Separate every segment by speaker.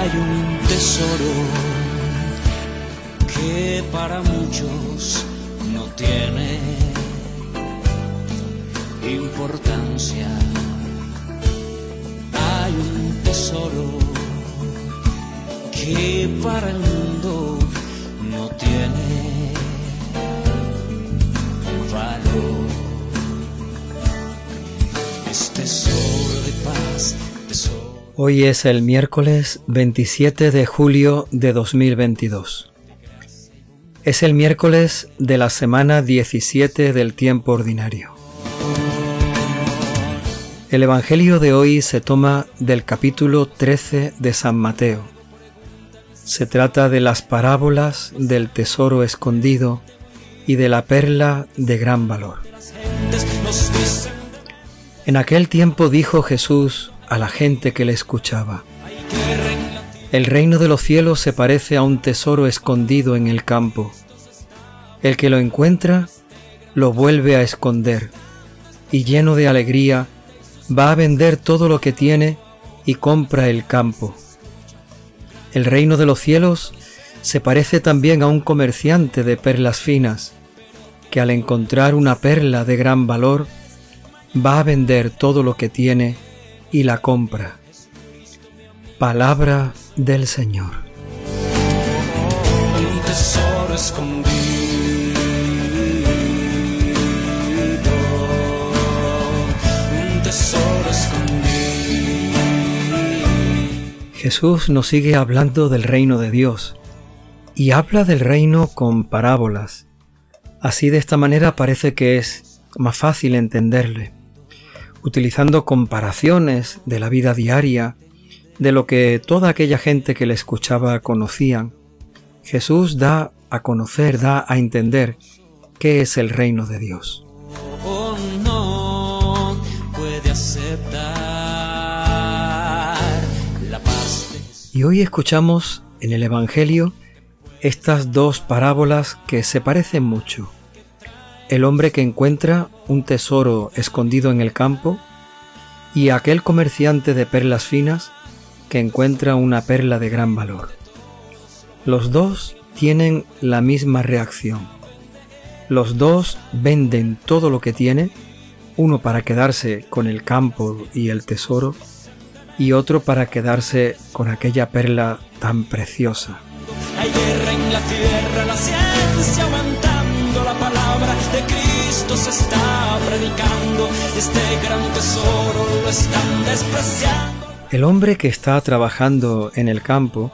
Speaker 1: hay un tesoro que para muchos no tiene importancia. Hay un tesoro que para el mundo no tiene valor. Es tesoro de paz, tesoro.
Speaker 2: Hoy es el miércoles 27 de julio de 2022. Es el miércoles de la semana 17 del tiempo ordinario. El Evangelio de hoy se toma del capítulo 13 de San Mateo. Se trata de las parábolas del tesoro escondido y de la perla de gran valor. En aquel tiempo dijo Jesús a la gente que le escuchaba, El reino de los cielos se parece a un tesoro escondido en el campo. El que lo encuentra lo vuelve a esconder y lleno de alegría va a vender todo lo que tiene y compra el campo. El reino de los cielos se parece también a un comerciante de perlas finas, que al encontrar una perla de gran valor, va a vender todo lo que tiene y la compra. Palabra del Señor.
Speaker 1: Un tesoro escondido, un tesoro escondido.
Speaker 2: Jesús nos sigue hablando del reino de Dios y habla del reino con parábolas. Así de esta manera parece que es más fácil entenderle, utilizando comparaciones de la vida diaria, de lo que toda aquella gente que le escuchaba conocían. Jesús da a conocer, da a entender qué es el reino de Dios.
Speaker 1: Oh, no puede aceptar la paz de
Speaker 2: Y hoy escuchamos en el Evangelio estas dos parábolas que se parecen mucho. El hombre que encuentra un tesoro escondido en el campo y aquel comerciante de perlas finas que encuentra una perla de gran valor. Los dos tienen la misma reacción. Los dos venden todo lo que tiene, uno para quedarse con el campo y el tesoro, y otro para quedarse con aquella perla tan preciosa.
Speaker 1: La palabra de Cristo se está predicando. Este gran tesoro lo están despreciando.
Speaker 2: El hombre que está trabajando en el campo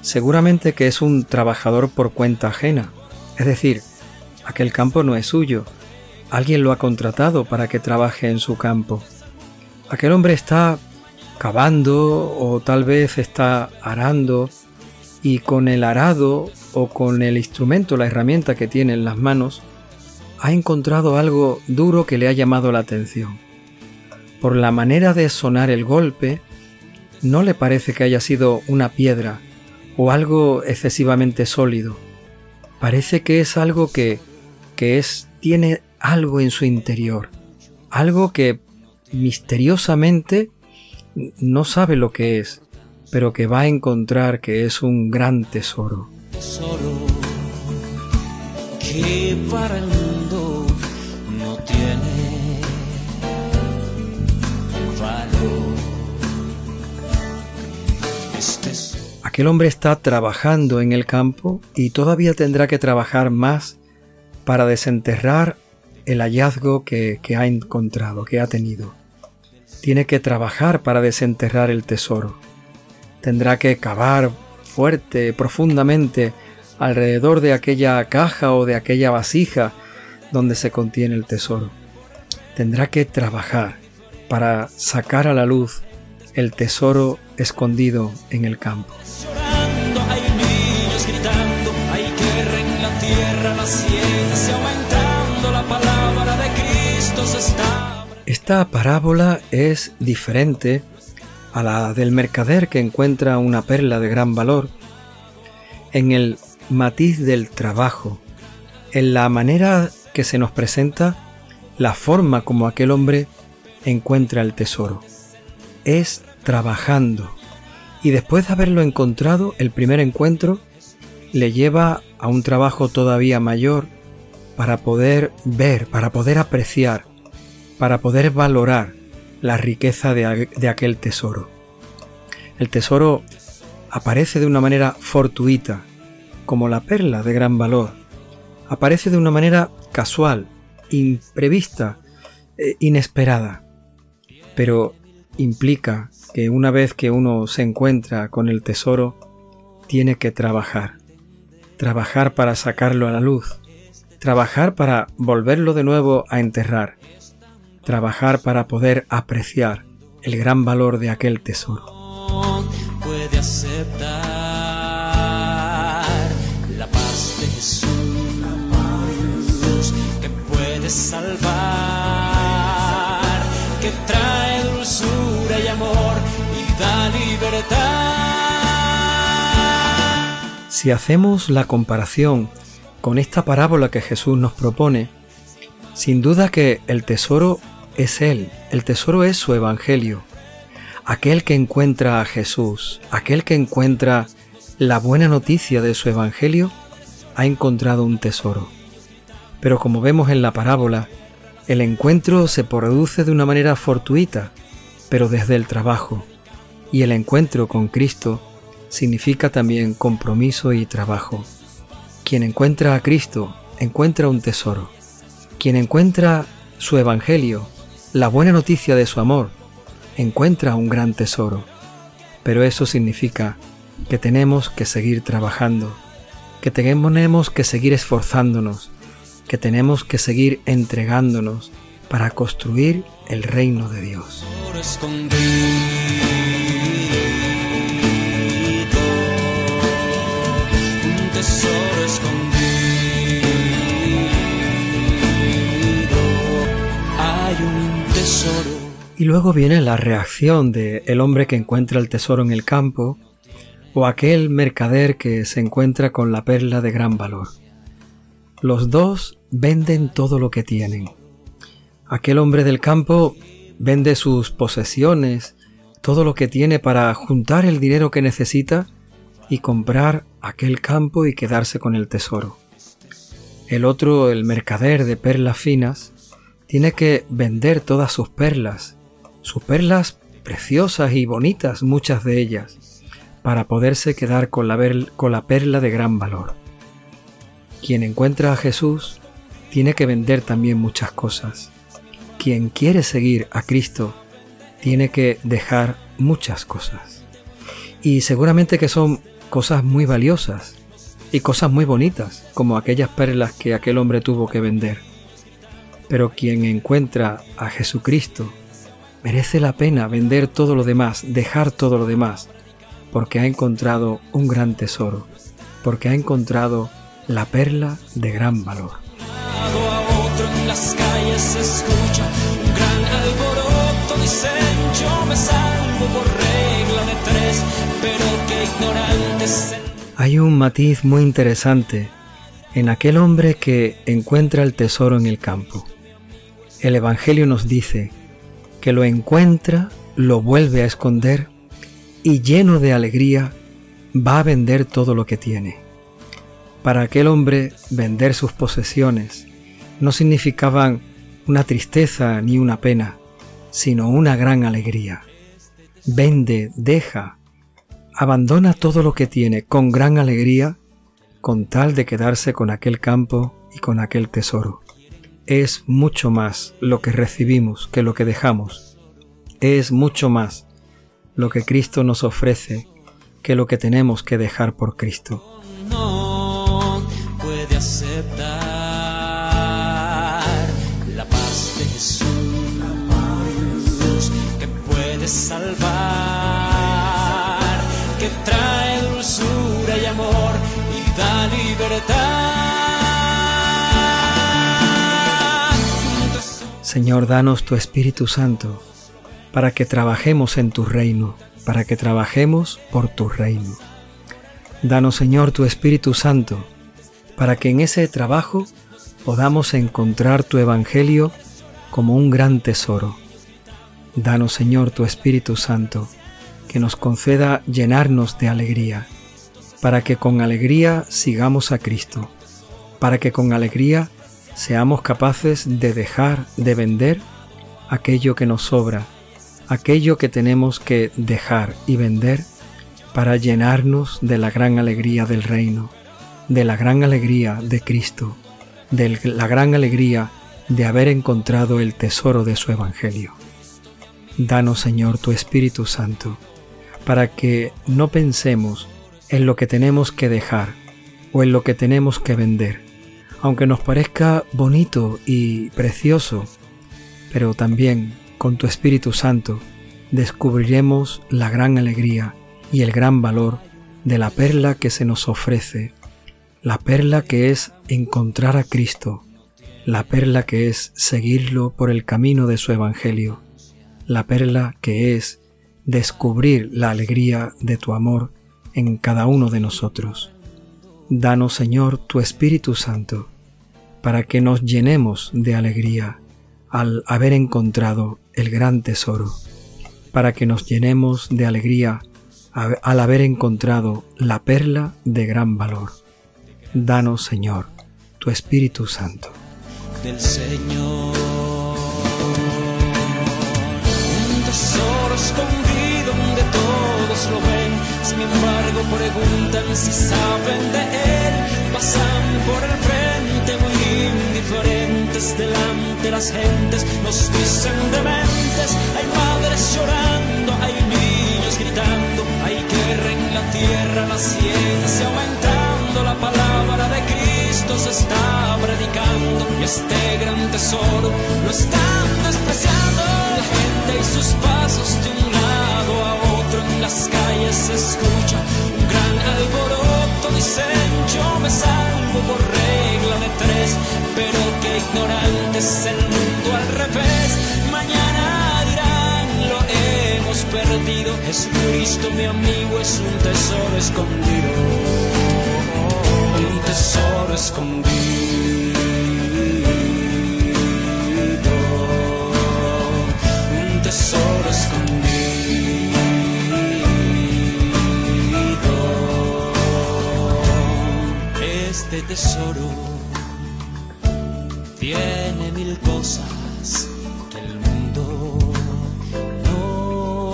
Speaker 2: seguramente que es un trabajador por cuenta ajena, es decir, aquel campo no es suyo, alguien lo ha contratado para que trabaje en su campo. Aquel hombre está cavando o tal vez está arando y con el arado o con el instrumento, la herramienta que tiene en las manos, ha encontrado algo duro que le ha llamado la atención. Por la manera de sonar el golpe, no le parece que haya sido una piedra o algo excesivamente sólido. Parece que es algo que, que es, tiene algo en su interior, algo que misteriosamente no sabe lo que es, pero que va a encontrar que es un gran tesoro.
Speaker 1: Tesoro que para el mundo no tiene valor.
Speaker 2: Aquel hombre está trabajando en el campo y todavía tendrá que trabajar más para desenterrar el hallazgo que ha encontrado, que ha tenido. Tiene que trabajar para desenterrar el tesoro. Tendrá que cavar fuerte, profundamente, alrededor de aquella caja o de aquella vasija donde se contiene el tesoro. Tendrá que trabajar para sacar a la luz el tesoro escondido en el campo. Esta parábola es diferente a la del mercader que encuentra una perla de gran valor en el matiz del trabajo, en la manera que se nos presenta la forma como aquel hombre encuentra el tesoro. Es trabajando Y después de haberlo encontrado, el primer encuentro le lleva a un trabajo todavía mayor para poder ver, para poder apreciar, para poder valorar la riqueza de, de aquel tesoro. El tesoro aparece de una manera fortuita, como la perla de gran valor. Aparece de una manera casual, imprevista, eh, inesperada. Pero implica que una vez que uno se encuentra con el tesoro, tiene que trabajar. Trabajar para sacarlo a la luz. Trabajar para volverlo de nuevo a enterrar. Trabajar para poder apreciar el gran valor de aquel tesoro.
Speaker 1: Puede aceptar la paz de Jesús que puede salvar, que trae dulzura y amor y da libertad.
Speaker 2: Si hacemos la comparación con esta parábola que Jesús nos propone, sin duda que el tesoro es Él, el tesoro es su Evangelio. Aquel que encuentra a Jesús, aquel que encuentra la buena noticia de su Evangelio, ha encontrado un tesoro. Pero como vemos en la parábola, el encuentro se produce de una manera fortuita, pero desde el trabajo. Y el encuentro con Cristo significa también compromiso y trabajo. Quien encuentra a Cristo encuentra un tesoro. Quien encuentra su Evangelio, la buena noticia de su amor, encuentra un gran tesoro. Pero eso significa que tenemos que seguir trabajando, que tenemos que seguir esforzándonos, que tenemos que seguir entregándonos para construir el reino de Dios. Y luego viene la reacción de el hombre que encuentra el tesoro en el campo o aquel mercader que se encuentra con la perla de gran valor. Los dos venden todo lo que tienen. Aquel hombre del campo vende sus posesiones, todo lo que tiene para juntar el dinero que necesita y comprar aquel campo y quedarse con el tesoro. El otro, el mercader de perlas finas, tiene que vender todas sus perlas sus perlas preciosas y bonitas, muchas de ellas, para poderse quedar con la, con la perla de gran valor. Quien encuentra a Jesús tiene que vender también muchas cosas. Quien quiere seguir a Cristo tiene que dejar muchas cosas. Y seguramente que son cosas muy valiosas y cosas muy bonitas, como aquellas perlas que aquel hombre tuvo que vender. Pero quien encuentra a Jesucristo Merece la pena vender todo lo demás, dejar todo lo demás, porque ha encontrado un gran tesoro, porque ha encontrado la perla de gran valor. Hay un matiz muy interesante en aquel hombre que encuentra el tesoro en el campo. El Evangelio nos dice que lo encuentra, lo vuelve a esconder y lleno de alegría va a vender todo lo que tiene. Para aquel hombre vender sus posesiones no significaban una tristeza ni una pena, sino una gran alegría. Vende, deja, abandona todo lo que tiene con gran alegría con tal de quedarse con aquel campo y con aquel tesoro es mucho más lo que recibimos que lo que dejamos. Es mucho más lo que Cristo nos ofrece que lo que tenemos que dejar por Cristo.
Speaker 1: No puede aceptar la paz de Jesús que puede salvar, que trae dulzura y amor y da libertad.
Speaker 2: Señor, danos tu Espíritu Santo para que trabajemos en tu reino, para que trabajemos por tu reino. Danos, Señor, tu Espíritu Santo para que en ese trabajo podamos encontrar tu Evangelio como un gran tesoro. Danos, Señor, tu Espíritu Santo, que nos conceda llenarnos de alegría, para que con alegría sigamos a Cristo, para que con alegría seamos capaces de dejar de vender aquello que nos sobra, aquello que tenemos que dejar y vender para llenarnos de la gran alegría del reino, de la gran alegría de Cristo, de la gran alegría de haber encontrado el tesoro de su Evangelio. Danos, Señor, tu Espíritu Santo, para que no pensemos en lo que tenemos que dejar o en lo que tenemos que vender, aunque nos parezca bonito y precioso, pero también con tu Espíritu Santo descubriremos la gran alegría y el gran valor de la perla que se nos ofrece, la perla que es encontrar a Cristo, la perla que es seguirlo por el camino de su Evangelio, la perla que es descubrir la alegría de tu amor en cada uno de nosotros. Danos, Señor, tu Espíritu Santo, para que nos llenemos de alegría al haber encontrado el gran tesoro, para que nos llenemos de alegría al haber encontrado la perla de gran valor. Danos, Señor, tu Espíritu Santo.
Speaker 1: Del Señor, un tesoro escondido donde todos lo ven, sin embargo preguntan si saben de él, pasan por el frente muy indiferentes delante las gentes, nos dicen dementes, hay madres llorando, hay niños gritando tierra, la ciencia aumentando, la palabra de Cristo se está predicando y este gran tesoro lo están despreciando. La gente y sus pasos de un lado a otro en las calles se escucha un gran alboroto. Dicen yo me salvo por regla de tres, pero que ignorantes el mundo al revés. Mañana dirán lo hemos perdido. Jesucristo mi amigo es un tesoro escondido. Un tesoro escondido. Este tesoro tiene mil cosas que el mundo no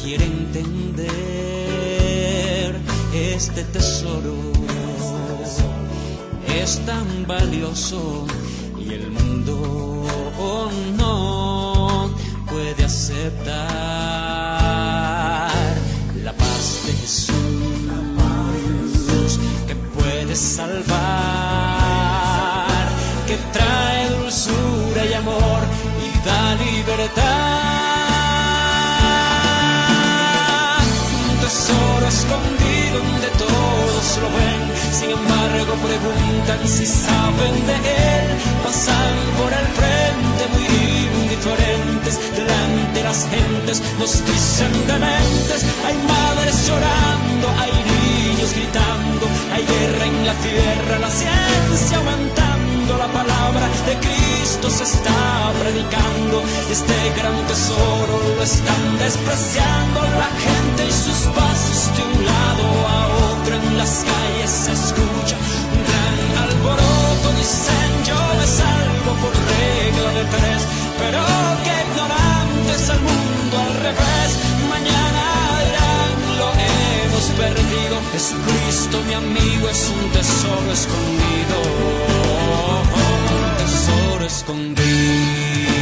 Speaker 1: quiere entender. Este tesoro es tan valioso y el mundo no puede aceptar salvar, que trae dulzura y amor y da libertad. Un tesoro escondido donde todos lo ven, sin embargo preguntan si saben de él. Pasan por el frente muy indiferentes, delante las gentes nos dicen dementes. Hay madres llorando, hay niños gritando, hay guerra en la tierra, la ciencia aumentando, la palabra de Cristo se está predicando. Este gran tesoro lo están despreciando la gente y sus pasos de un lado a otro en las calles se escucha un gran alboroto. Dicen yo me salvo por regla de Jesucristo mi amigo es un tesoro escondido, un tesoro escondido.